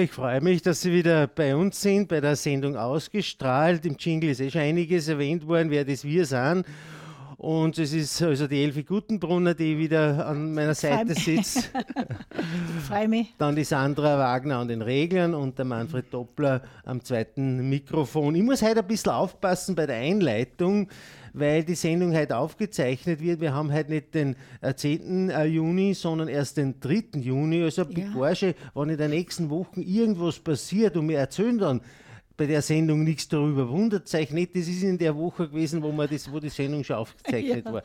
Ich freue mich, dass Sie wieder bei uns sind, bei der Sendung ausgestrahlt. Im Jingle ist eh schon einiges erwähnt worden, wer das wir sind. Und es ist also die Elfi Gutenbrunner, die wieder an meiner Seite sitzt. freue mich. Dann die Sandra Wagner an den Reglern und der Manfred Doppler am zweiten Mikrofon. Ich muss heute ein bisschen aufpassen bei der Einleitung, weil die Sendung heute aufgezeichnet wird. Wir haben heute nicht den 10. Äh, Juni, sondern erst den 3. Juni. Also ja. wenn in den nächsten Wochen irgendwas passiert und wir erzählen dann bei der Sendung nichts darüber, wundert euch nicht. Das ist in der Woche gewesen, wo, man das, wo die Sendung schon aufgezeichnet ja. war.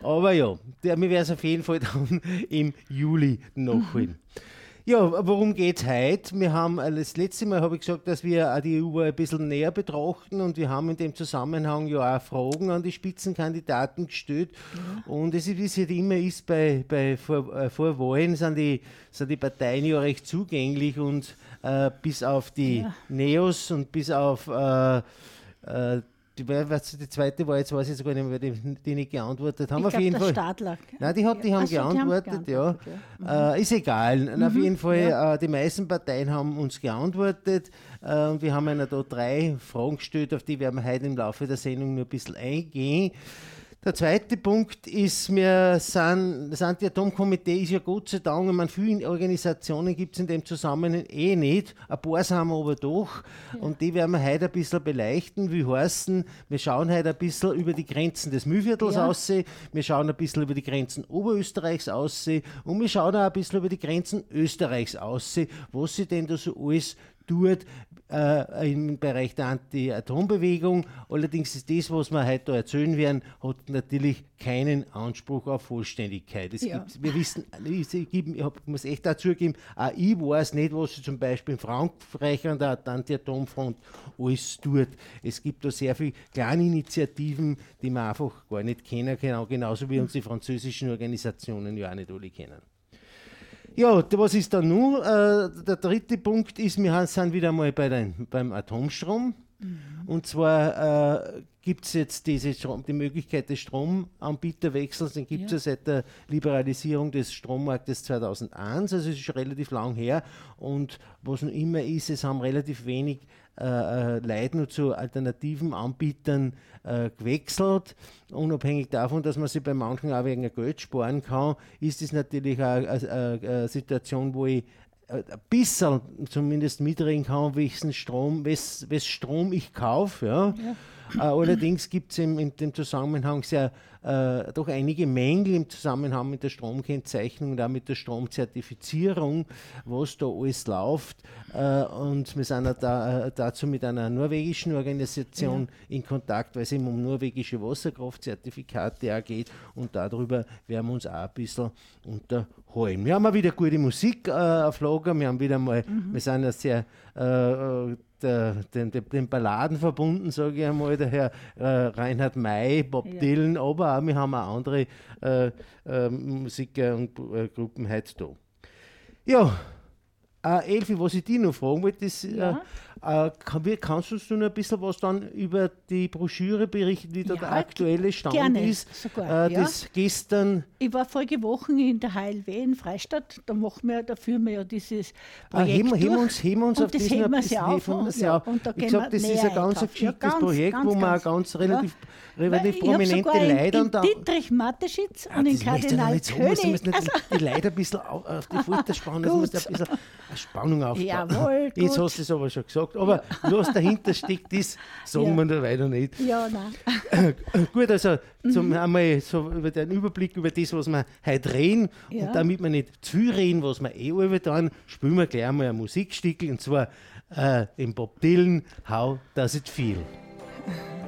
Aber ja, wir werden es auf jeden Fall dann im Juli nachholen. Mhm. Ja, worum geht es heute? Wir haben, äh, das letzte Mal habe ich gesagt, dass wir auch die EU ein bisschen näher betrachten und wir haben in dem Zusammenhang ja auch Fragen an die Spitzenkandidaten gestellt. Ja. Und es ist, wie es halt immer ist, bei, bei vor, äh, vor Wahlen sind die, sind die Parteien ja recht zugänglich und äh, bis auf die ja. Neos und bis auf äh, die, die zweite war jetzt, weiß ich sogar nicht mehr, die, die nicht geantwortet haben. Ich auf jeden Fall. Stadler. Nein, die, hat, die haben, so, geantwortet, die haben geantwortet, ja. Mhm. Äh, ist egal. Mhm. Auf jeden Fall, ja. äh, die meisten Parteien haben uns geantwortet. Äh, und wir haben ihnen da drei Fragen gestellt, auf die werden wir heute im Laufe der Sendung nur ein bisschen eingehen. Der zweite Punkt ist, wir sind, das Anti-Atom-Komitee ist ja Gott sei Dank, man viele Organisationen gibt es in dem Zusammenhang eh nicht, ein paar sind wir aber doch. Ja. und die werden wir heute ein bisschen beleuchten, wie heißen, wir schauen heute ein bisschen über die Grenzen des Mühlviertels ja. aus, wir schauen ein bisschen über die Grenzen Oberösterreichs aus. Und wir schauen auch ein bisschen über die Grenzen Österreichs aus, was sie denn da so alles tut äh, im Bereich der Anti-Atom-Bewegung. Allerdings ist das, was wir heute erzählen werden, hat natürlich keinen Anspruch auf Vollständigkeit. Es ja. gibt, wir wissen, ich, muss echt dazu geben, auch ich weiß nicht, was sie zum Beispiel in Frankreich an der Anti-Atom-Front alles tut. Es gibt da sehr viele kleine Initiativen, die man einfach gar nicht kennen, genau, genauso wie uns die französischen Organisationen ja auch nicht alle kennen. Ja, was ist da nun? Äh, der dritte Punkt ist, wir sind wieder mal bei den, beim Atomstrom. Mhm. Und zwar äh, gibt es jetzt diese Strom, die Möglichkeit des Stromanbieterwechsels, den gibt es ja. ja. seit der Liberalisierung des Strommarktes 2001, also es ist schon relativ lang her. Und was noch immer ist, es haben relativ wenig äh, äh Leute nur zu alternativen Anbietern äh, gewechselt. Unabhängig davon, dass man sich bei manchen auch wegen Geld sparen kann, ist es natürlich auch eine Situation, wo ich ein bisschen zumindest mitreden kann, welchen Strom, wes, wes Strom ich kaufe. Ja. ja. Äh, allerdings gibt es in dem Zusammenhang sehr äh, doch einige Mängel im Zusammenhang mit der Stromkennzeichnung und auch mit der Stromzertifizierung, was da alles läuft. Äh, und wir sind da, äh, dazu mit einer norwegischen Organisation ja. in Kontakt, weil es eben um norwegische Wasserkraftzertifikate geht und darüber werden wir uns auch ein bisschen unterhalten. Wir haben auch wieder gute Musik äh, auf Lager, wir haben wieder mal, mhm. wir sind ja sehr äh, der, den, den, Balladen verbunden, sage ich einmal, der Herr äh, Reinhard May, Bob ja. Dylan, aber auch, wir haben auch andere äh, äh, Musiker und äh, Gruppen heute da. Ja, äh, Elfi, was ich dich noch fragen wollte, ist, ja. Äh, kann, kannst du uns noch ein bisschen was dann über die Broschüre berichten, wie da ja, der aktuelle Stand gerne, ist? Sogar, äh, ja. gestern. Ich war vorige Woche in der HLW in Freistadt, da machen wir, da führen wir ja dieses ah, Projekt ah, heben, heben uns, heben uns auf das heben wir sie auf. Und, ja, und da ich sage, das ist ein ganz geschicktes ja, ganz, Projekt, ganz, wo man ganz relativ, relativ prominente Leute in, in Dietrich Mateschitz und in Kardinal König. Also. Die Leute ein bisschen auf die Folter spannen, das muss ein bisschen Spannung aufbauen. Jawohl, Jetzt hast du es aber schon gesagt gesagt, aber was dahinter steckt, ist, sagen ja. wir da weiter nicht. Ja, nein. Gut, also zum mhm. einmal so über den Überblick über das, was wir heute reden ja. und damit wir nicht zu reden, was wir eh über dann, spielen wir gleich einmal ein Musikstück und zwar äh, im Bob Dylan, How Does It Feel?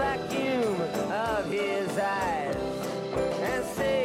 vacuum of his eyes and say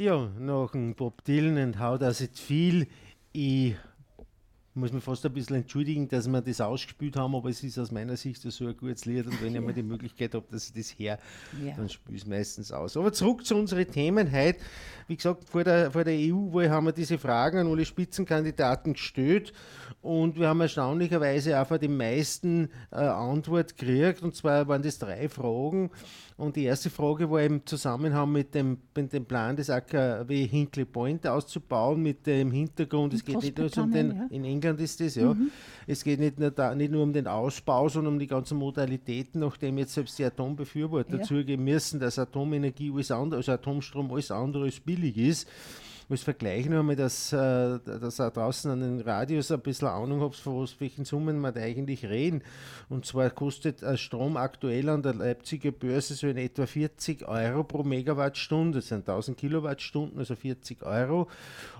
Ja, nach dem Bob Dylan und How Does It Feel, ich muss mich fast ein bisschen entschuldigen, dass wir das ausgespielt haben, aber es ist aus meiner Sicht so ein gutes Lied und wenn ich mal die Möglichkeit habe, dass ich das her, ja. dann spiele ich es meistens aus. Aber zurück zu unseren Themen heute. Wie gesagt, vor der, vor der EU-Wahl haben wir diese Fragen an alle Spitzenkandidaten gestellt und wir haben erstaunlicherweise auch von den meisten äh, Antwort gekriegt und zwar waren das drei Fragen und die erste Frage war im Zusammenhang mit dem, mit dem Plan des AKW Hinkley Point auszubauen, mit dem Hintergrund, es geht nicht nur um den, ja. in England ist das, ja, mhm. es geht nicht nur, da, nicht nur um den Ausbau, sondern um die ganzen Modalitäten, nachdem jetzt selbst die Atombefürworter ja. zugeben müssen, dass Atomenergie alles andere, also Atomstrom alles andere als billig ist als Vergleich nur einmal, dass, äh, dass ihr draußen an den Radios ein bisschen Ahnung habt, von was, welchen Summen wir da eigentlich reden. Und zwar kostet ein Strom aktuell an der Leipziger Börse so in etwa 40 Euro pro Megawattstunde. Das sind 1000 Kilowattstunden, also 40 Euro.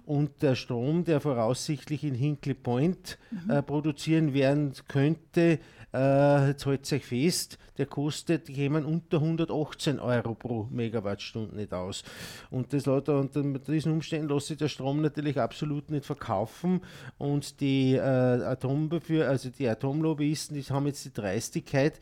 Und der Strom, der voraussichtlich in Hinkley Point mhm. äh, produzieren werden könnte, äh, jetzt hält euch fest, der kostet, kämen unter 118 Euro pro Megawattstunde nicht aus. Und das unter diesen Umständen lässt sich der Strom natürlich absolut nicht verkaufen. Und die äh, Atombefür also die Atomlobbyisten, die haben jetzt die Dreistigkeit,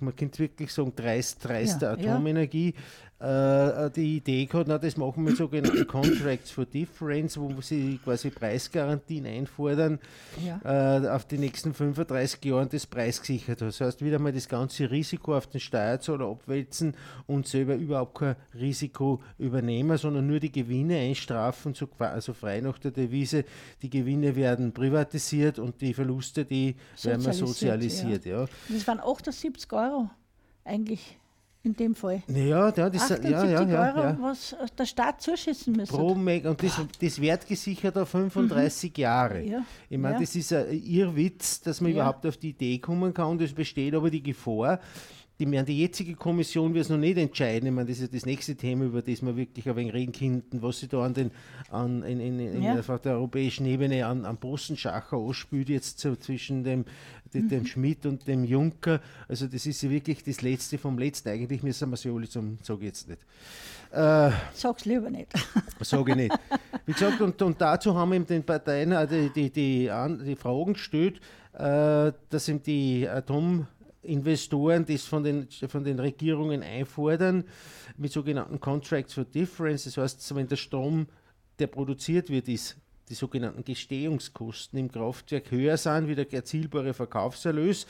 man könnte wirklich sagen, dreist, dreiste ja, Atomenergie, ja äh, die Idee gehabt, na, das machen wir mit sogenannten Contracts for Difference, wo sie quasi Preisgarantien einfordern, ja. äh, auf die nächsten 35 Jahre das preisgesichert. Das heißt, wieder mal das ganze Risiko auf den Steuerzahler abwälzen und selber überhaupt kein Risiko übernehmen, sondern nur die Gewinne einstrafen, so, also frei nach der Devise, die Gewinne werden privatisiert und die Verluste, die werden sozialisiert. Ja. Ja. Das waren 78 Euro eigentlich in dem Fall. Ja, ja, das, 78 ja, ja, ja, Euro, ja. was der Staat zuschießen müsste. Pro Meg und das, das wertgesichert auf 35 mhm. Jahre. Ja. Ich meine, ja. das ist ein Irrwitz, dass man überhaupt auf die Idee kommen kann. Es besteht aber die Gefahr, die, meine, die jetzige Kommission wird es noch nicht entscheiden. Ich meine, das ist das nächste Thema, über das wir wirklich ein wenig reden könnten, was sie da an den, an, in, in, in ja. der, der europäischen Ebene an, an Postenschacher ausspült, jetzt so zwischen dem, dem, dem mhm. Schmidt und dem Juncker. Also, das ist ja wirklich das Letzte vom Letzten. Eigentlich müssen wir sie alle zum, sage ich jetzt nicht. Äh, Sag's lieber nicht. Sage ich nicht. Wie gesagt, und, und dazu haben wir den Parteien die, die, die, die Fragen gestellt, äh, dass ihm die Atom Investoren das von den, von den Regierungen einfordern mit sogenannten Contracts for Difference. Das heißt, wenn der Strom, der produziert wird, ist, die sogenannten Gestehungskosten im Kraftwerk höher sind wie der erzielbare Verkaufserlös,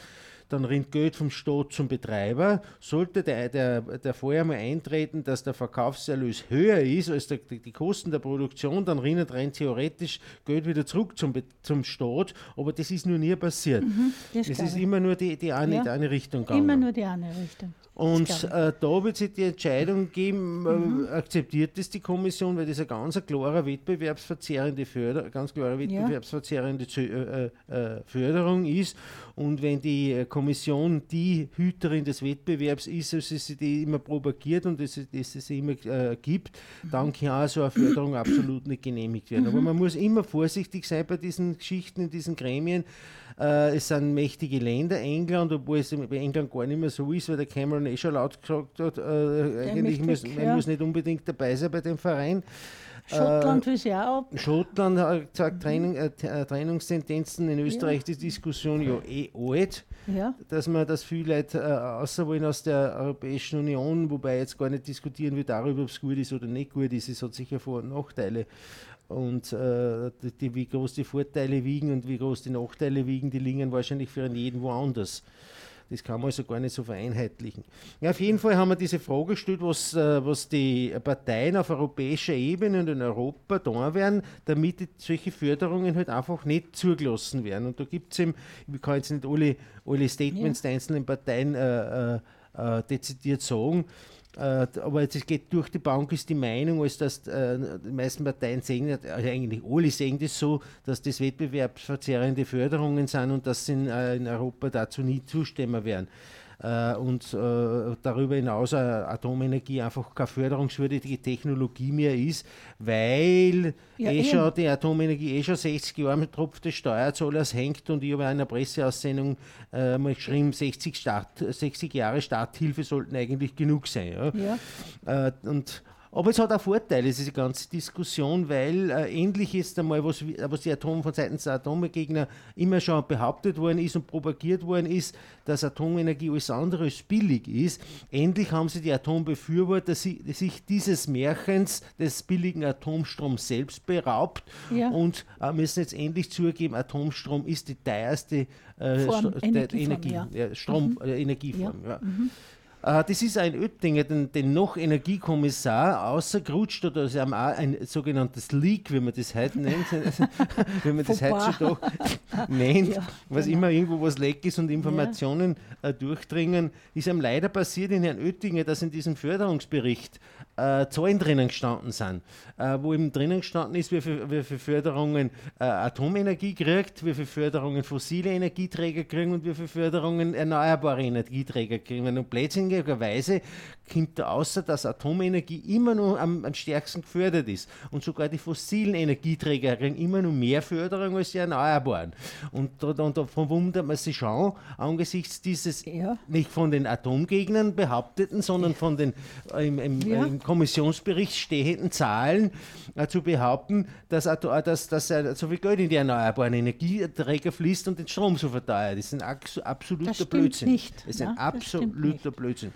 dann rinnt Geld vom Staat zum Betreiber. Sollte der, der, der einmal eintreten, dass der Verkaufserlös höher ist als der, die Kosten der Produktion, dann rinnt rein theoretisch Geld wieder zurück zum, zum Staat. Aber das ist nur nie passiert. Mhm, das es ist immer nur die, die, eine, ja, die eine Richtung gegangen. Immer nur die eine Richtung. Und äh, da wird sich die Entscheidung geben, äh, mhm. akzeptiert das die Kommission, weil das ein ganz klarer wettbewerbsverzerrende Förder, ganz klare wettbewerbsverzerrende ja. äh, Förderung ist. Und wenn die äh, Kommission die Hüterin des Wettbewerbs ist, also sie die immer propagiert und es, es immer äh, gibt, mhm. dann kann so eine Förderung absolut nicht genehmigt werden. Mhm. Aber man muss immer vorsichtig sein bei diesen Geschichten, in diesen Gremien. Äh, es sind mächtige Länder, England, obwohl es bei England gar nicht mehr so ist, weil der Cameron eh schon laut gesagt hat, äh, eigentlich muss, man ja. muss nicht unbedingt dabei sein bei dem Verein. Schottland will sie auch ab. Schottland hat gesagt, Training, äh, äh, Trennungstendenzen in Österreich, ja. die Diskussion ja eh alt, ja. dass man das viele Leute äh, außer wollen aus der Europäischen Union, wobei jetzt gar nicht diskutieren wir darüber, ob es gut ist oder nicht gut ist. Es hat sicher Vor- und Nachteile. Und äh, die, wie groß die Vorteile wiegen und wie groß die Nachteile wiegen, die liegen wahrscheinlich für jeden woanders. Das kann man also gar nicht so vereinheitlichen. Ja, auf jeden Fall haben wir diese Frage gestellt, was, äh, was die Parteien auf europäischer Ebene und in Europa tun werden, damit solche Förderungen halt einfach nicht zugelassen werden. Und da gibt es eben, ich kann jetzt nicht alle, alle Statements ja. der einzelnen Parteien äh, äh, äh dezidiert sagen, aber es geht durch die Bank ist die Meinung, als dass äh, die meisten Parteien sehen, also eigentlich alle sehen das so, dass das wettbewerbsverzerrende Förderungen sind und dass sie in, äh, in Europa dazu nie zustimmen werden. äh, und äh, darüber hinaus äh, Atomenergie einfach keine förderungswürdige Technologie mehr ist, weil ja, eh schon die Atomenergie eh schon 60 Jahre mit Tropf des Steuerzahlers hängt und ich habe in einer Presseaussendung äh, mal geschrieben, 60, Start, 60 Jahre Starthilfe sollten eigentlich genug sein. Ja? ja. Äh, und aber es hat auch Vorteile, diese ganze Diskussion, weil äh, endlich ist einmal, was, was die Atom von seitens der Atomgegner immer schon behauptet worden ist und propagiert worden ist, dass Atomenergie alles andere als billig ist. Endlich haben sie die Atombefürworter si sich dieses Märchens des billigen Atomstroms selbst beraubt ja. und äh, müssen jetzt endlich zugeben, Atomstrom ist die teuerste äh, Form, Energie, ja. Ja, Strom, mhm. Äh, Energieform. Mhm. Äh, das ist ein Oettinger, den, den noch Energiekommissar, außergerutscht oder also ein sogenanntes Leak, wie man das heute nennt, wie man das heutzutage nennt, ja, was genau. immer irgendwo was leck ist und Informationen ja. äh, durchdringen, ist einem leider passiert in Herrn Oettinger, dass in diesem Förderungsbericht äh, Zahlen drinnen gestanden sind, äh, wo eben drinnen gestanden ist, wie viele wie viel Förderungen äh, Atomenergie kriegt, wie viele Förderungen fossile Energieträger kriegen und wie viele Förderungen erneuerbare Energieträger kriegen. Blödsinn zufälligerweise kommt da außer, dass Atomenergie immer noch am, am, stärksten gefördert ist. Und sogar die fossilen Energieträger kriegen immer noch mehr Förderung als die Erneuerbaren. Und da, da, da verwundert man sich schon angesichts dieses ja. nicht von den Atomgegnern behaupteten, sondern von den äh, im, im, ja. im, Kommissionsbericht stehenden Zahlen äh, zu behaupten, dass, dass, dass äh, so viel Geld in die erneuerbaren Energieträger fließt und den Strom so verteuert. Das ist ein absoluter das Blödsinn. Nicht. Das ist ein ja, absoluter Blödsinn.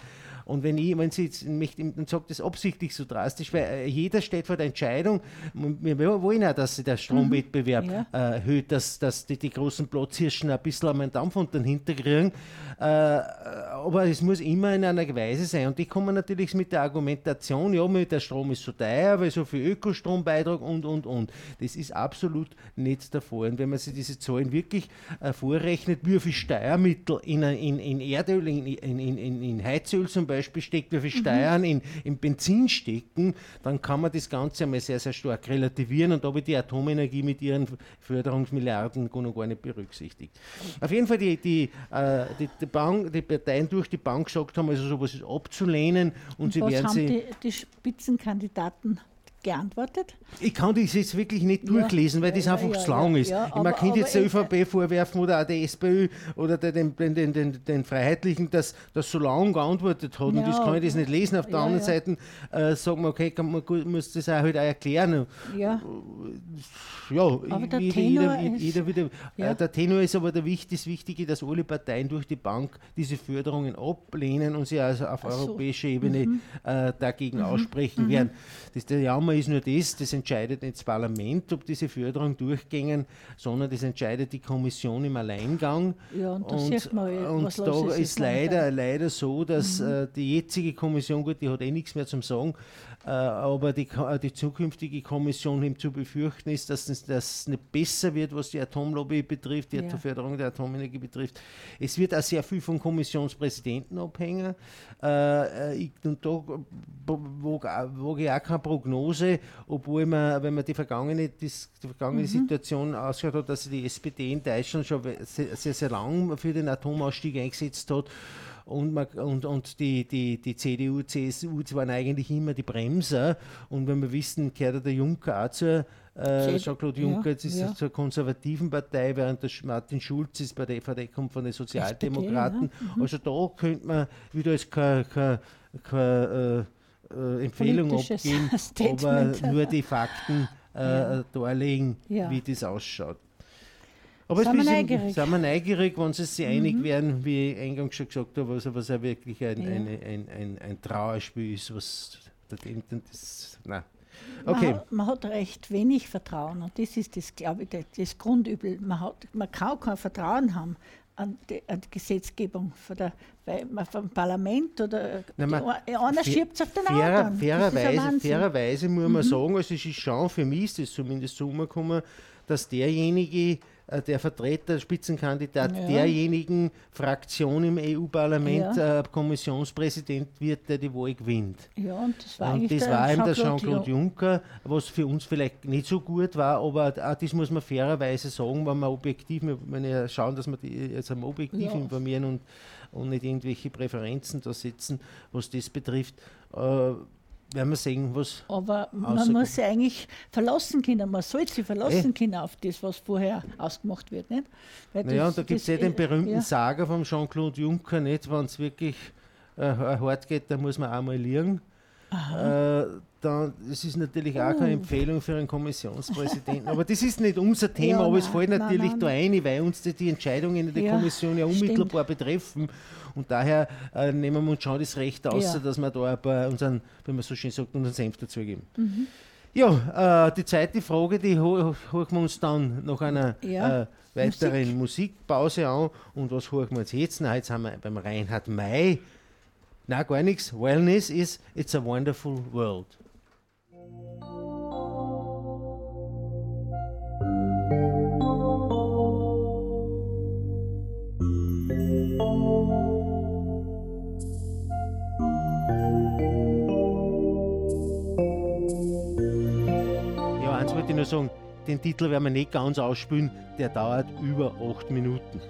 Und wenn, ich, wenn Sie jetzt mich, dann sagt das absichtlich so drastisch, weil äh, jeder steht vor der Entscheidung, wir wollen ja, dass sich der Stromwettbewerb mhm, ja. äh, erhöht, dass, dass die, die großen Platzhirschen ein bisschen am Dampf unter den Hinter kriegen. Äh, aber es muss immer in einer Weise sein. Und die kommen natürlich mit der Argumentation, ja, der Strom ist so teuer, weil so viel Ökostrombeitrag und, und, und. Das ist absolut nicht der Fall. Und wenn man sich diese Zahlen wirklich äh, vorrechnet, wie viel Steuermittel in, in, in Erdöl, in, in, in, in Heizöl zum Beispiel, Beispiel steckt, wie viel Steuern in, in Benzin stecken, dann kann man das Ganze einmal sehr, sehr stark relativieren und da wird die Atomenergie mit ihren Förderungsmilliarden gar nicht berücksichtigt. Auf jeden Fall die, die, äh, die, die, Bank, die Parteien durch die Bank gesagt haben, also sowas ist abzulehnen und, und sie werden haben sie. Die, die Spitzenkandidaten geantwortet? Ich kann das jetzt wirklich nicht durchlesen, ja, weil das ja, einfach ja, zu lang ist. Ja, man könnte jetzt der ÖVP vorwerfen oder auch der SPÖ oder den, den, den, den, Freiheitlichen, dass das so lang geantwortet hat. und das kann ich das nicht lesen. Auf der anderen Seite äh, sagen wir, okay, kann man, muss das auch halt auch erklären. Ja. Ja, aber der, jeder, Tenor jeder, jeder wieder, äh, der Tenor ist aber der, das Wichtige, dass alle Parteien durch die Bank diese Förderungen ablehnen und sie also auf so. europäischer Ebene mhm. äh, dagegen mhm. aussprechen mhm. werden. Das, der Jammer Nummer ist nur das, das entscheidet nicht das Parlament, ob diese Förderung durchgängen, sondern das entscheidet die Kommission im Alleingang. Ja, und, und, man, und da ist leider, leider so, dass mhm. äh, die jetzige Kommission, gut, die hat eh nichts mehr zum Sagen, äh, aber die, die zukünftige Kommission ihm zu befürchten ist, dass es das nicht besser wird, was die Atomlobby betrifft, die ja. Förderung der Atomenergie betrifft. Es wird auch sehr viel vom Kommissionspräsidenten abhängen. Äh, und da wage ich auch keine Prognose, obwohl man, wenn man die vergangene, die vergangene mhm. Situation ausgeschaut hat, dass die SPD in Deutschland schon sehr, sehr, sehr lang für den Atomausstieg eingesetzt hat und, man, und, und die, die, die CDU, CSU waren eigentlich immer die Bremser. Und wenn wir wissen, gehört der Juncker auch zur äh, Jean-Claude Juncker, ja, ist ja. zur konservativen Partei, während der Martin Schulz ist bei der EVD kommt von den Sozialdemokraten. SPD, ja. mhm. Also da könnte man wieder als keine, keine, keine äh, Empfehlung abgeben, aber nur die Fakten äh, darlegen, wie das ausschaut. Aber sind, wir neugierig. sind wir neugierig, wenn sie sich mhm. einig werden, wie ich eingangs schon gesagt habe, was, was ja wirklich ein, ja. Eine, ein, ein, ein Trauerspiel ist, was das, nein. Okay. Man, man, hat recht wenig Vertrauen und das ist das, glaube ich, das Grundübel. Man, hat, man kann kein Vertrauen haben an die, an die Gesetzgebung von der, vom Parlament oder man, einer schiebt es auf den fairer, anderen. Fairerweise, fairerweise muss man mhm. sagen, also es ist schon für mich ist das zumindest so umgekommen, dass derjenige, äh, der Vertreter, Spitzenkandidat ja. derjenigen Fraktion im EU-Parlament ja. äh, Kommissionspräsident wird, der die Wahl gewinnt. Ja, und das war, und das war eben der Jean-Claude Juncker, was für uns vielleicht nicht so gut war, aber auch das muss man fairerweise sagen, wenn man objektiv, wir ja schauen, dass wir die jetzt am objektiv informieren und, und nicht irgendwelche Präferenzen da setzen, was das betrifft. Äh, werden wir sehen, was. Aber man muss sich eigentlich verlassen können, man sollte sich verlassen können auf das, was vorher ausgemacht wird. Nicht? Weil naja, und da gibt es ja den berühmten ja. Saga von Jean-Claude Juncker, nicht? Wenn es wirklich äh, hart geht, da muss man einmal liegen. Äh, dann, das ist natürlich auch keine oh. Empfehlung für einen Kommissionspräsidenten. aber das ist nicht unser Thema, ja, aber nein, es fällt natürlich nein, nein. da ein, weil uns die, die Entscheidungen in der ja, Kommission ja unmittelbar stimmt. betreffen. Und daher äh, nehmen wir uns schon das Recht aus, ja. dass wir da bei unseren, wenn man so schön sagt, unseren Senf dazugeben. Mhm. Ja, äh, die zweite Frage, die holen wir uns dann nach einer ja, äh, weiteren Musik. Musikpause an. Und was holen wir uns jetzt? Na, jetzt haben wir beim Reinhard May. Na, gar nichts. Wellness ist It's a Wonderful World. wollte ich nur sagen, den Titel werden wir nicht ganz ausspielen, der dauert über acht Minuten.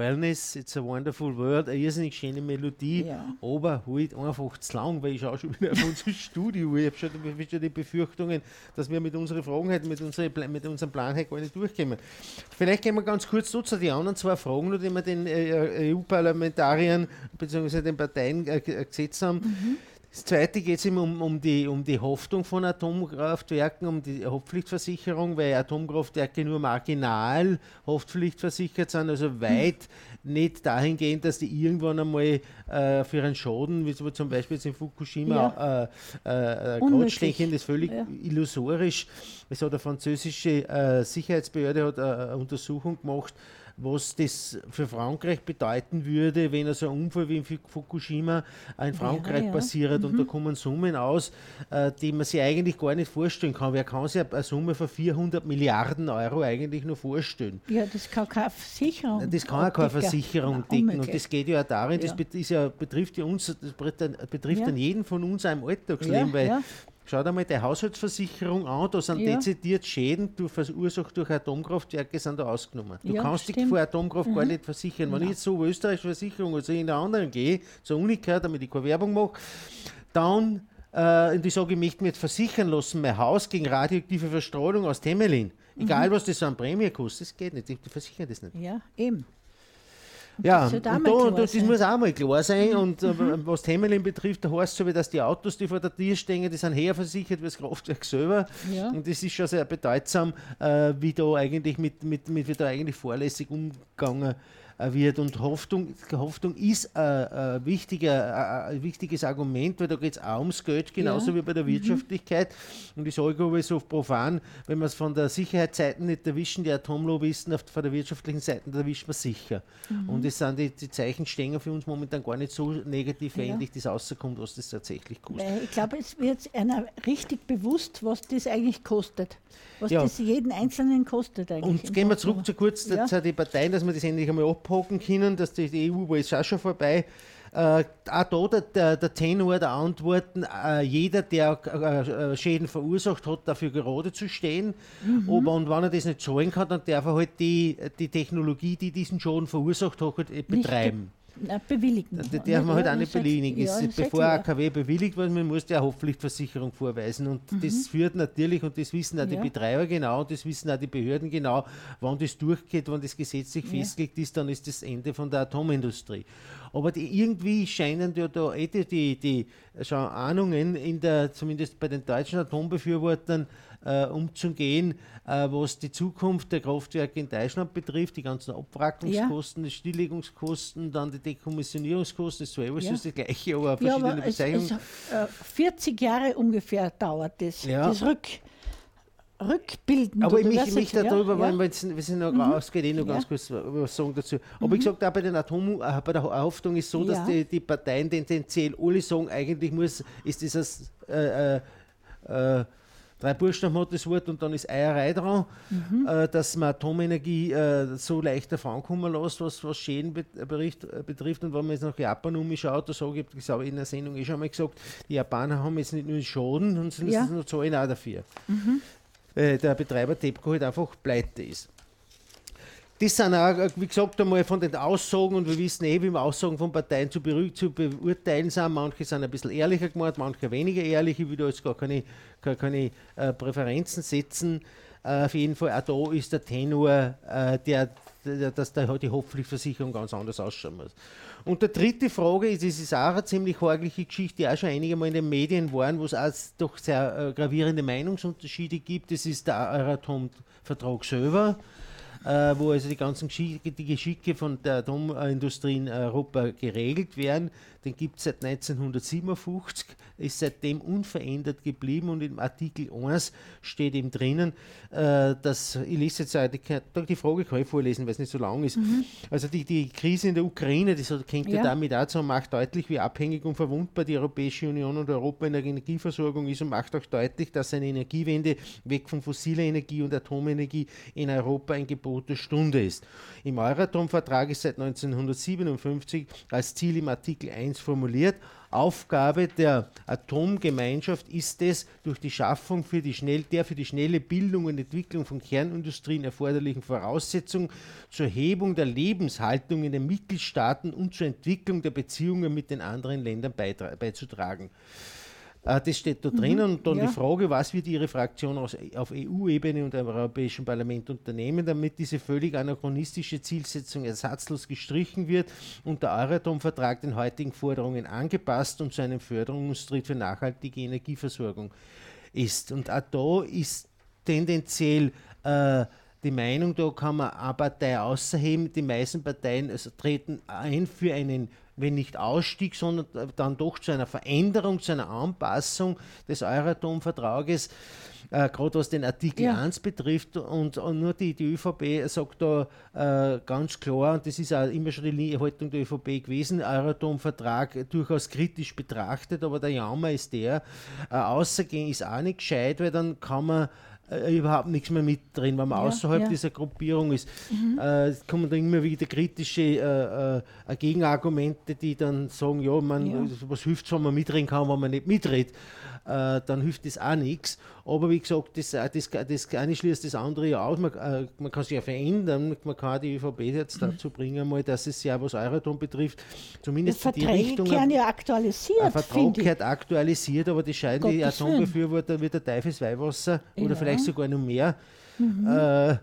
Wellness, It's a Wonderful World, eine irrsinnig schöne Melodie, ja. aber halt einfach zu lang, weil ich schaue schon wieder auf unser Studio. Ich habe schon, schon, die Befürchtungen, dass wir mit unseren Fragen heute, mit, unsere, mit unserem Plan heute gar nicht durchkommen. Vielleicht gehen wir ganz kurz zu die anderen zwei Fragen, die wir den äh, EU-Parlamentariern bzw. den Parteien äh, gesetzt haben. Mhm. Das zweite geht es ihm um, um, die, um die Haftung von Atomkraftwerken, um die Haftpflichtversicherung, weil Atomkraftwerke nur marginal haftpflichtversichert sind, also weit hm. nicht dahingehend, dass die irgendwann einmal äh, für einen Schaden, wie zum Beispiel jetzt in Fukushima, ja. äh, äh, Grad stechen, das ist völlig ja. illusorisch. Es hat eine französische äh, Sicherheitsbehörde hat eine Untersuchung gemacht, was das für Frankreich bedeuten würde, wenn so ein Unfall wie in Fukushima in Frankreich ja, ja. passiert. Mhm. Und da kommen Summen aus, äh, die man sich eigentlich gar nicht vorstellen kann. Wer kann sich eine Summe von 400 Milliarden Euro eigentlich nur vorstellen? Ja, das kann keine Versicherung Das kann auch keine Versicherung decken. Und das geht ja auch darin, das ja. betrifft ja uns, das betrifft dann jeden von uns im Alltagsleben, weil Schau dir mal die Haushaltsversicherung an, da sind ja. dezidiert Schäden durch, verursacht durch Atomkraftwerke sind da ausgenommen. Du ja, kannst stimmt. dich vor Atomkraft mhm. gar nicht versichern. Wenn ich jetzt so österreichische Versicherung, also in der anderen gehe, zur Unica, damit ich keine Werbung mache, dann äh, und ich sage, ich möchte mich jetzt versichern lassen, mein Haus gegen radioaktive Verstrahlung aus Temelin. Egal, mhm. was das an Prämie kostet, das geht nicht. Die versichern das nicht. Ja, eben. Ja, und, da, und das muss auch mal klar sein. Mhm. Und äh, was Temelin betrifft, da heißt es so, wie, dass die Autos, die vor der Tür stehen, die sind höher versichert wie das Kraftwerk selber. Ja. Und das ist schon sehr bedeutsam, äh, wie da eigentlich mit, mit, mit wie da eigentlich vorlässig umgegangen äh, wird. Und Hoffnung, Hoffnung ist ein, wichtiger, ein wichtiges Argument, weil da geht es auch ums Geld, genauso ja. wie bei der mhm. Wirtschaftlichkeit. Mhm. Und ich sage aber so profan, wenn man es von der Sicherheitsseite nicht erwischen, die Atomlobbyisten auf, von der wirtschaftlichen Seite, da erwischt man sicher. Mhm. Und es sind die, die Zeichenstänger für uns momentan gar nicht so negativ, wenn ja. eigentlich das rauskommt, was das tatsächlich kostet. Weil ich glaube, es wird einer richtig bewusst, was das eigentlich kostet. Was ja. das jeden Einzelnen kostet eigentlich. Und gehen wir zurück zu kurz ja. zu den Parteien, dass wir das endlich einmal ab abhaken können, dass die, EU war jetzt auch schon vorbei. Äh, auch da der, der, Tenor der Antworten, äh, jeder, der äh, Schäden verursacht hat, dafür gerade zu stehen. Mhm. Aber und wenn er das nicht zahlen kann, dann darf er halt die, die Technologie, die diesen Schaden verursacht hat, halt betreiben. Nein, bewilligen. Das darf man halt auch nicht bewilligen. Ja, bevor AKW bewilligt wird, man muss die Haftpflichtversicherung vorweisen. Und mhm. das führt natürlich, und das wissen auch die ja. Betreiber genau, und das wissen auch die Behörden genau, wann das durchgeht, wann das gesetzlich ja. festgelegt ist, dann ist das Ende von der Atomindustrie. Aber die, irgendwie scheinen ja da eh die, die, die schon Ahnungen in der, zumindest bei den deutschen Atombefürwortern, äh, umzugehen, äh, was die Zukunft der Kraftwerke in Deutschland betrifft, die ganzen Abwrackungskosten, ja. die Stilllegungskosten, dann die Dekommissionierungskosten, das ist zwar alles ja. das gleiche, aber verschiedene ja, aber Bezeichnungen. Es, es, äh, 40 Jahre ungefähr dauert das, ja. das Rück rückbilden. Aber ich mich, mich darüber, ja, weil wir, jetzt, wir sind noch mhm. rausgeht, eh noch ganz kurz was sagen dazu. Aber mhm. ich gesagt, auch bei den Atom, äh, bei der Haftung ist so, dass die, die Parteien tendenziell alle sagen, eigentlich muss, ist dieses äh, äh, äh drei Buchstaben hat das Wort und dann ist Eierei dran, mhm. äh, dass man Atomenergie äh, so leichter vorankommen lässt, was, was Schädenbericht äh, betrifft. Und wenn man jetzt nach Japan umschaut, da sage ich, das habe ich in der Sendung eh schon mal gesagt, die Japaner haben jetzt nicht nur Schaden, sondern ja. sie zahlen auch dafür. Mhm. Äh, der Betreiber TEPCO halt einfach pleite ist. Das sind auch, wie gesagt, einmal von den Aussagen und wir wissen eh, wie wir Aussagen von Parteien zu, zu beurteilen sind. Manche sind ein bisschen ehrlicher gemacht, manche weniger ehrlich. Ich will da jetzt gar keine, gar keine äh, Präferenzen setzen. Äh, auf jeden Fall, auch da ist der Tenor, äh, der, der, dass da die Haftpflichtversicherung ganz anders ausschauen muss. Und die dritte Frage ist, es ist auch eine ziemlich horgliche Geschichte, die auch schon einige Mal in den Medien waren, wo es auch doch sehr äh, gravierende Meinungsunterschiede gibt. Das ist der Euratom-Vertrag selber äh, wo also die ganzen Geschicke, die Geschicke von der Atomindustrie in Europa geregelt werden. Den gibt es seit 1957, ist seitdem unverändert geblieben und im Artikel 1 steht eben drinnen, äh, dass, ich lese jetzt die, die Frage kann ich vorlesen, weil es nicht so lang ist. Mhm. Also die, die Krise in der Ukraine, das hängt ja. ja damit auch zusammen, macht deutlich, wie abhängig und verwundbar die Europäische Union und Europa in der Energieversorgung ist und macht auch deutlich, dass eine Energiewende weg von fossiler Energie und Atomenergie in Europa ein Gebot der Stunde ist. Im Euratom-Vertrag ist seit 1957 als Ziel im Artikel 1 formuliert, Aufgabe der Atomgemeinschaft ist es, durch die Schaffung für die schnell, der für die schnelle Bildung und Entwicklung von Kernindustrien erforderlichen Voraussetzungen zur Hebung der Lebenshaltung in den Mitgliedstaaten und zur Entwicklung der Beziehungen mit den anderen Ländern beizutragen. Äh, das steht da drin. Mhm, und dann ja. die Frage, was wird Ihre Fraktion aus, auf EU-Ebene und im Europäischen Parlament unternehmen, damit diese völlig anachronistische Zielsetzung ersatzlos gestrichen wird und der Euratom-Vertrag den heutigen Forderungen angepasst und zu einem Förderungstritt für nachhaltige Energieversorgung ist. Und auch da ist tendenziell äh, die Meinung, da kann man eine Partei außerheben, die meisten Parteien also treten ein für einen wenn nicht Ausstieg, sondern dann doch zu einer Veränderung, zu einer Anpassung des Euratom-Vertrages, äh, gerade was den Artikel ja. 1 betrifft. Und, und, nur die, die ÖVP sagt da äh, ganz klar, und das ist auch immer schon die Haltung der ÖVP gewesen, Euratom-Vertrag durchaus kritisch betrachtet, aber der Jammer ist der, äh, außergehen ist auch nicht gescheit, weil dann kann man äh, überhaupt nichts mehr mit drin, wenn man ja, außerhalb ja. dieser Gruppierung ist. Mhm. Äh, kommen dann immer wieder kritische äh, äh, Gegenargumente, die dann sagen, ja, man, ja. was hilft es, wenn man mitreden kann, wenn man nicht mitredet. Äh, dann hilft das auch nichts. Aber wie gesagt, das, äh, das, das eine schließt das andere ja aus. Man, äh, man kann sich ja verändern. Man kann die ÖVP jetzt mhm. dazu bringen, mal, dass es ja, was Euratom betrifft, zumindest in die Richtung. Verträge ja aktualisiert. Ein Vertrag gehört aktualisiert, aber die scheinen die Atombefürworter wie der Teufelsweihwasser ja. oder vielleicht sogar noch mehr. Mhm. Äh,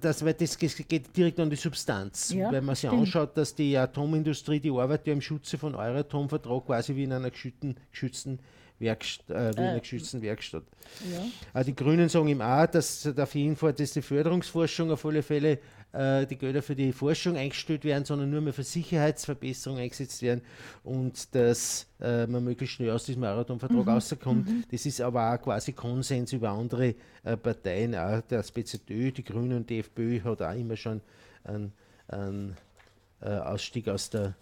das, weil das geht direkt an die Substanz. Ja, Wenn man sich anschaut, dass die Atomindustrie, die arbeitet ja im Schutze von Euratom-Vertrag quasi wie in einer geschützten, geschützten Werkst äh, Wiener äh, geschützten Werkstatt. Ja. Äh, die Grünen sagen ihm auch, dass auf jeden Fall dass die Förderungsforschung auf alle Fälle äh, die Gelder für die Forschung eingestellt werden, sondern nur mehr für Sicherheitsverbesserung eingesetzt werden und dass äh, man möglichst schnell aus diesem Marathonvertrag mhm. rauskommt. Mhm. Das ist aber auch quasi Konsens über andere äh, Parteien, auch der SPZÖ, die Grünen und die FPÖ hat auch immer schon einen, einen Ausstieg aus der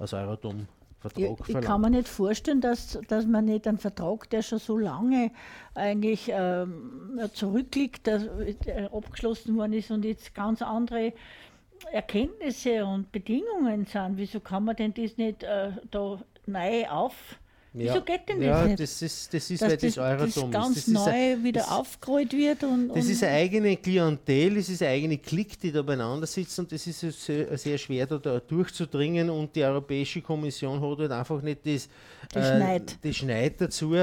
aus Euratom Vertrag ich, ich kann mir nicht vorstellen, dass, dass man nicht einen Vertrag, der schon so lange eigentlich ähm, zurückliegt, der, der abgeschlossen worden ist und jetzt ganz andere Erkenntnisse und Bedingungen sind. Wieso kann man denn das nicht äh, da neu auf ja. Wieso geht denn das ja, nicht? Das ist, das ist, weil das, das Euratom das ganz ist. Das neu ein, wieder aufgerollt wird. Und, das ist eine eigene Klientel, das ist eine eigene Klick, die da beieinander sitzen und das ist sehr, sehr schwer, da, da, durchzudringen und die Europäische Kommission hat halt einfach nicht das, das, äh, Schneid. das Schneid dazu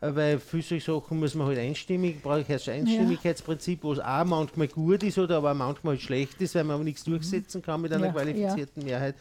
weil für solche Sachen muss man halt einstimmig, brauche ich das Einstimmigkeitsprinzip, wo es auch manchmal gut ist oder aber manchmal halt schlecht ist, weil man aber nichts durchsetzen kann mit einer ja, qualifizierten ja. Mehrheit.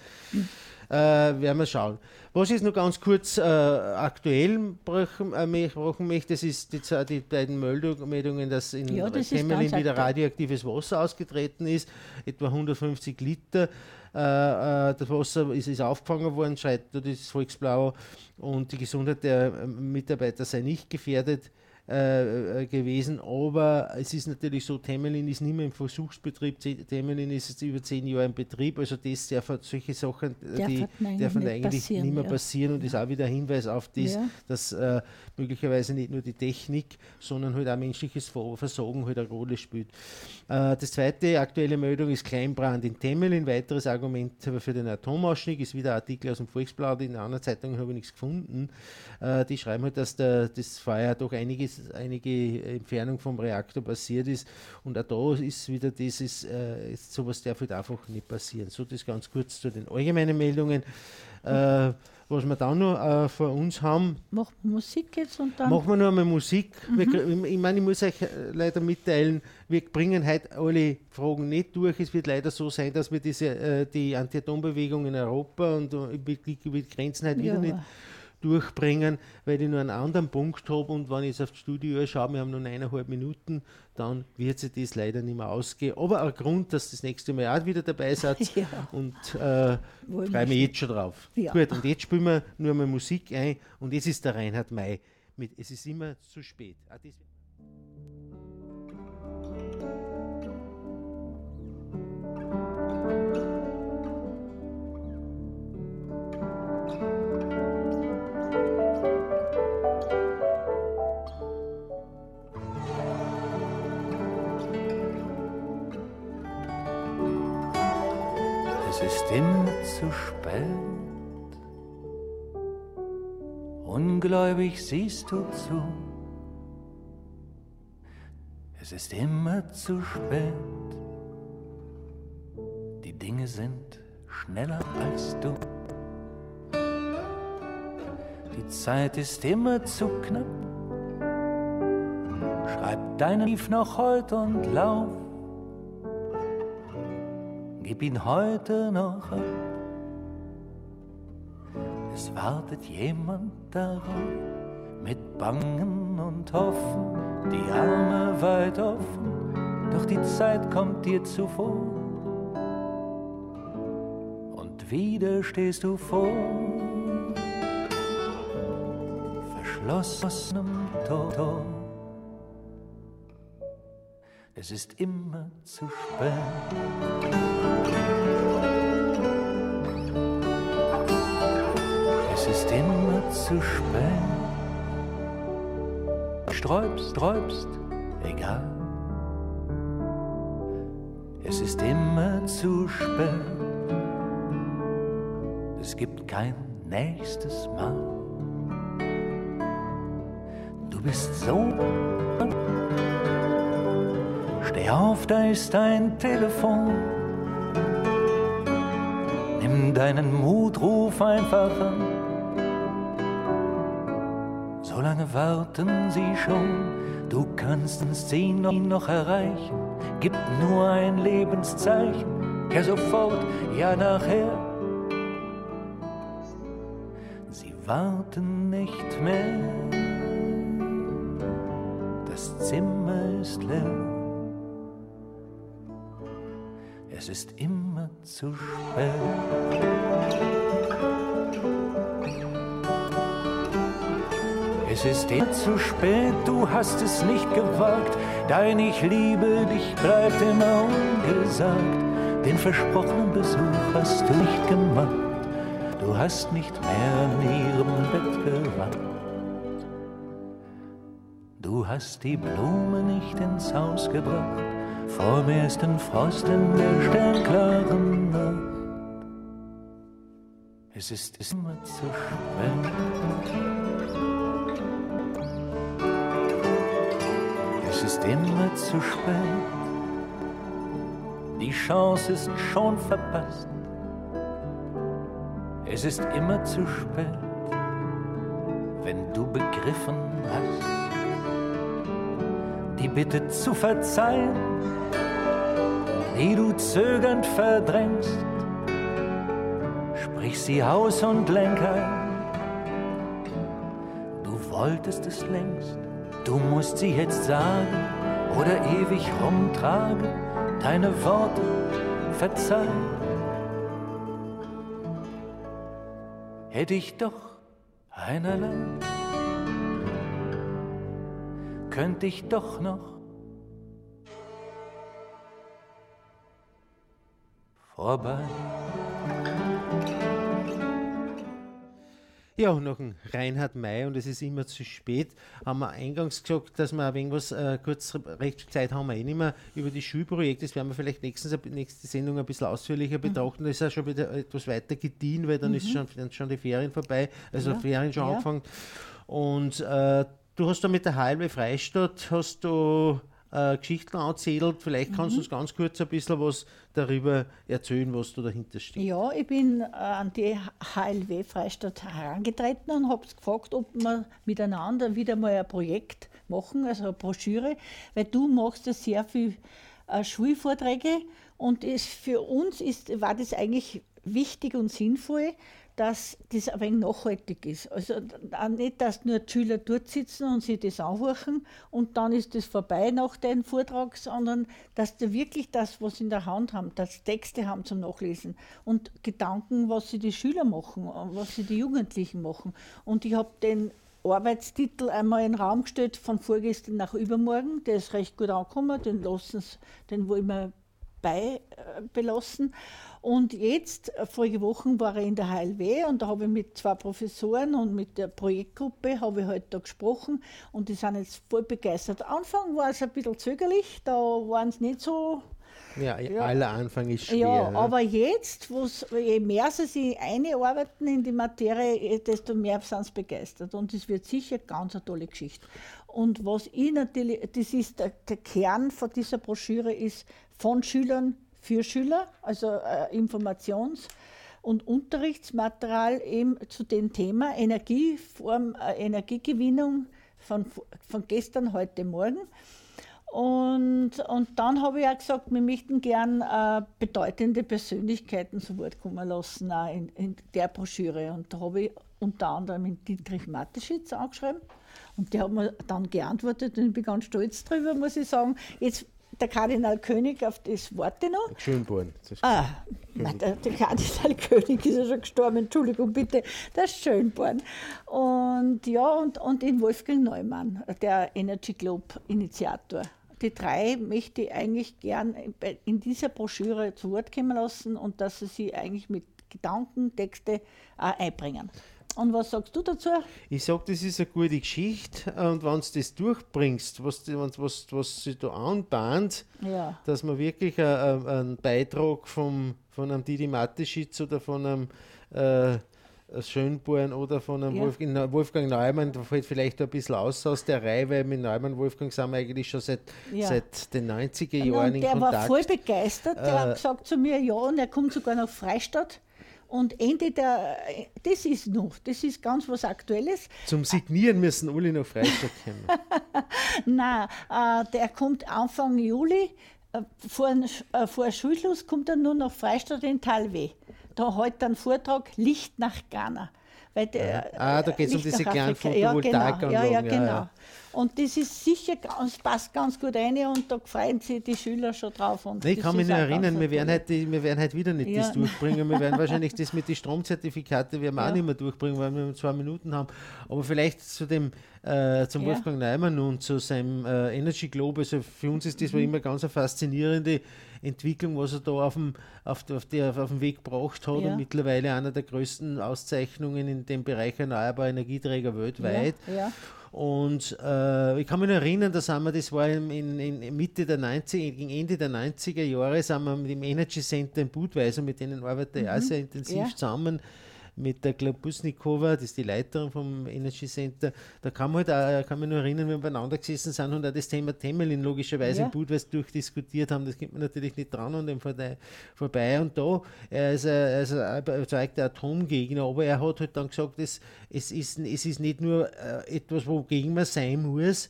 Äh, werden wir schauen. Was ich noch ganz kurz äh, aktuell brauchen, äh, brauchen möchte, das ist die, die beiden Meldungen, dass in ja, Temelin wieder radioaktives Wasser ausgetreten ist, etwa 150 Liter. Äh, äh, das Wasser ist, ist aufgefangen worden, schreibt das Volksblau, und die Gesundheit der Mitarbeiter sei nicht gefährdet. Äh, äh, gewesen. Aber es ist natürlich so, Temelin ist nicht mehr im Versuchsbetrieb, Temelin ist jetzt über zehn Jahre im Betrieb, also das darf, solche Sachen, äh, die dürfen eigentlich nicht mehr ja. passieren und ja. ist auch wieder ein Hinweis auf das, ja. dass äh, möglicherweise nicht nur die Technik, sondern halt auch menschliches Versorgen halt eine Rolle spielt. Äh, das zweite aktuelle Meldung ist Kleinbrand in Temelin. Weiteres Argument für den Atomausstieg ist wieder ein Artikel aus dem Volksblatt, in anderen Zeitungen habe ich nichts gefunden. Äh, die schreiben halt, dass der, das Feuer doch einiges einige Entfernung vom Reaktor passiert ist. Und auch da ist wieder dieses, äh, sowas darf halt einfach nicht passieren. So, das ganz kurz zu den allgemeinen Meldungen. Äh, was wir dann noch äh, vor uns haben. Machen wir Musik jetzt und dann. Machen wir noch einmal Musik. Mhm. Wir, ich meine, ich muss euch äh, leider mitteilen, wir bringen heute alle Fragen nicht durch. Es wird leider so sein, dass wir diese, äh, die Anti-Atom-Bewegung in Europa und äh, über Grenzen heute ja. wieder nicht durchbringen, weil ich nur einen anderen Punkt habe und wenn ich jetzt auf das Studio schaue, wir haben nur eineinhalb Minuten, dann wird sich das leider nicht mehr ausgehen. Aber ein Grund, dass das nächste Mal auch wieder dabei seid ja. und äh, freue mich jetzt schon drauf. Ja. Gut, und jetzt spielen wir nur mal Musik ein und jetzt ist der Reinhard May mit Es es ist immer zu spät. Ungläubig siehst du zu. Es ist immer zu spät. Die Dinge sind schneller als du. Die Zeit ist immer zu knapp. Schreib deinen Brief noch heute und lauf. Gib ihn heute noch ab. Es wartet jemand darauf, mit Bangen und Hoffen, die Arme weit offen, doch die Zeit kommt dir zuvor. Und wieder stehst du vor verschlossenem Tor. Es ist immer zu spät. Ist immer zu spät. Sträubst, sträubst, egal. Es ist immer zu spät. Es gibt kein nächstes Mal. Du bist so. Steh auf, da ist dein Telefon. Nimm deinen Mut, ruf einfach an. Lange warten sie schon, du kannst sie noch erreichen. Gib nur ein Lebenszeichen, ja sofort, ja nachher. Sie warten nicht mehr. Zimmer ist leer. Es ist immer zu spät. Es ist immer zu spät, du hast es nicht gewagt. Dein Ich liebe dich bleibt immer ungesagt. Den versprochenen Besuch hast du nicht gemacht. Du hast nicht mehr an ihrem Bett gewandt. Du hast die Blume nicht ins Haus gebracht, vor mir ist ein Frost in der sternklaren Nacht. Es ist immer zu spät. Ist immer zu spät. Die Chance ist schon verpasst. Es ist immer zu spät, wenn du begriffen hast die Bitte zu verzeihen, die du zögernd verdrängst. Sprich sie aus und lenk ein. Du wolltest es längst, du musst sie jetzt sagen oder ewig rumtragen, deine Worte verzeihen. Hätte ich doch einerlei könnte ich doch noch vorbei. Ja, noch ein Reinhard May und es ist immer zu spät. Haben wir eingangs gesagt, dass wir ein wenig was, äh, kurz recht Zeit haben wir eh nicht mehr über die Schulprojekte. Das werden wir vielleicht nächstens, nächste Sendung ein bisschen ausführlicher mhm. betrachten. Das ist ja schon wieder etwas weiter gediehen, weil dann mhm. ist schon, dann schon die Ferien vorbei, also ja. Ferien schon ja. angefangen. Und äh, Du hast da mit der HLW Freistadt hast du äh, Geschichten erzählt. Vielleicht kannst mhm. du uns ganz kurz ein bisschen was darüber erzählen, was du dahinter steht. Ja, ich bin äh, an die HLW Freistadt herangetreten und habe gefragt, ob wir miteinander wieder mal ein Projekt machen, also eine Broschüre, weil du machst ja sehr viel äh, Schulvorträge und es, für uns ist, war das eigentlich wichtig und sinnvoll, dass das ein wenig nachhaltig ist. Also nicht, dass nur die Schüler dort sitzen und sich das anhören und dann ist das vorbei nach dem Vortrag, sondern dass sie wirklich das, was sie in der Hand haben, dass Texte haben zum Nachlesen und Gedanken, was sie die Schüler machen, was sie die Jugendlichen machen. Und ich habe den Arbeitstitel einmal in den Raum gestellt von vorgestern nach übermorgen. Der ist recht gut angekommen, den, den wollen wir beibelassen. Und jetzt, äh, vorige Wochen war er in der HLW und da habe ich mit zwei Professoren und mit der Projektgruppe habe ich heute da gesprochen und die sind jetzt voll begeistert. Anfang war es ein bisschen zögerlich, da waren sie nicht so Ja, ja. aller Anfang ist schwer. Ja, aber jetzt, je mehr sie sich einarbeiten in die Materie, desto mehr sind sie begeistert. Und es wird sicher ganz eine tolle Geschichte. Und was ich natürlich, das ist der, der Kern von dieser Broschüre, ist von Schülern für Schüler, also äh, Informations- und Unterrichtsmaterial eben zu dem Thema Energieform, äh, Energiegewinnung von, von gestern, heute, morgen. Und, und dann habe ich auch gesagt, wir möchten gern äh, bedeutende Persönlichkeiten zu Wort kommen lassen, auch in, in der Broschüre. Und da habe ich unter anderem den Dietrich Mateschitz angeschrieben. Und der hat mir dann geantwortet und ich bin ganz stolz darüber, muss ich sagen. Jetzt der Kardinal König, auf das warte noch. Schönborn. Ah, nein, der, der, Kardinal König ist ja schon gestorben, Entschuldigung bitte, der Schönborn. Und ja, und, und in Wolfgang Neumann, der Energy Globe Initiator. Die drei möchte ich eigentlich gern in dieser Broschüre zu Wort kommen lassen und dass sie sich eigentlich mit Gedanken, Texte auch einbringen. Und was sagst du dazu? Ich sage, das ist eine gute Geschichte und wenn du das durchbringst, was, was, was sich da anbahnt, ja. dass man wirklich einen Beitrag vom, von einem Didi Mateschitz oder von einem äh, Schönborn oder von einem ja. Wolfgang, Wolfgang Neumann, da fällt vielleicht ein bisschen aus aus der Reihe, weil mit Neumann Wolfgang sind wir eigentlich schon seit, ja. seit den 90er Jahren in der Kontakt. Der war voll begeistert, der äh, hat gesagt zu mir, ja, und er kommt sogar nach Freistadt und Ende der, das ist noch, das ist ganz was Aktuelles. Zum Signieren müssen alle nach Freistadt kommen. Nein, äh, der kommt Anfang Juli, äh, vor, äh, vor Schulschluss kommt er nur nach Freistadt in Talweh. Da hält er einen Vortrag Licht nach Ghana. Weil der, ah, da geht es um diese kleinen Photovoltaikanlagen. Ja, genau. Ja, ja, genau. Ja, und das ist sicher, es passt ganz gut rein und da freuen sich die Schüler schon drauf. Und ich kann mich noch erinnern, wir werden, heute, wir werden heute wieder nicht ja. das durchbringen. Wir werden wahrscheinlich das mit den Stromzertifikaten werden wir auch nicht mehr durchbringen, weil wir zwei Minuten haben. Aber vielleicht zu dem, äh, zum. Wolfgang Neumann und zu seinem äh, Energy Globe. Also für uns ist das mhm. immer ganz eine faszinierende Entwicklung, was er da auf dem, auf, auf, der, auf dem Weg gebracht hat ja. und mittlerweile einer der größten Auszeichnungen in dem Bereich erneuerbarer Energieträger weltweit. Ja, ja. Und äh, ich kann mich noch erinnern, da sind wir, das war in, in, Mitte der 90er, gegen Ende der 90er Jahre, sind wir mit dem Energy Center in Budweiser, mit denen arbeite ich mhm. auch sehr intensiv zusammen mit der Klabusnikova, das ist die Leiterin vom Energy Center, da kann man halt auch, kann man nur erinnern, wenn wir beieinander gesessen sind und auch das Thema Temelin logischerweise ja. in Budweis durchdiskutiert haben, das geht man natürlich nicht dran an dem vorbei und da, er ist ein, ist ein überzeugter Atomgegner, aber er hat halt dann gesagt, es, es, ist, es ist nicht nur äh, etwas, wogegen man sein muss,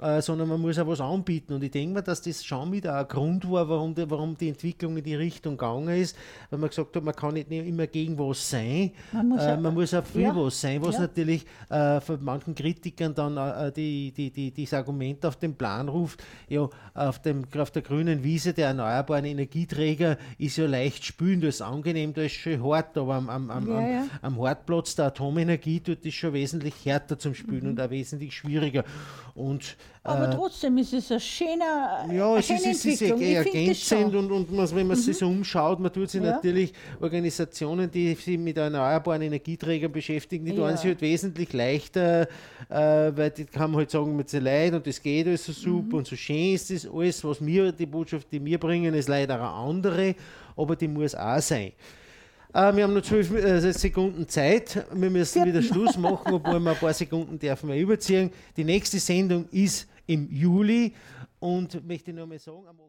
äh, sondern man muss auch was anbieten. Und ich denke mir, dass das schon wieder ein Grund war, warum die, warum die Entwicklung in die Richtung gegangen ist, weil man gesagt hat, man kann nicht immer gegen was sein, man muss, äh, man muss auch für ja. was sein, was ja. natürlich äh, von manchen Kritikern dann äh, die, die, die, dieses Argument auf den Plan ruft, ja, auf, dem, auf der grünen Wiese der erneuerbaren Energieträger ist ja leicht spülen, das ist angenehm, das ist schön hart, aber am, am, am, ja, am, am Hartplatz der Atomenergie tut es schon wesentlich härter zum Spülen mhm. und auch wesentlich schwieriger. Und, aber äh, trotzdem ist es ein schöner Ja, es ist, es ist ergänzend und, und man, wenn man mhm. sich so umschaut, man tut sich ja. natürlich Organisationen, die sich mit erneuerbaren Energieträgern beschäftigen, die ja. tun sich halt wesentlich leichter, äh, weil die kann man halt sagen, mit so leid und das geht alles so super mhm. und so schön ist das alles, was mir, die Botschaft, die wir bringen, ist leider eine andere, aber die muss auch sein. Äh, wir haben noch zwölf äh, Sekunden Zeit. Wir müssen wieder Schluss machen, obwohl wir ein paar Sekunden dürfen wir überziehen. Die nächste Sendung ist im Juli. Und möchte nur mal sagen, am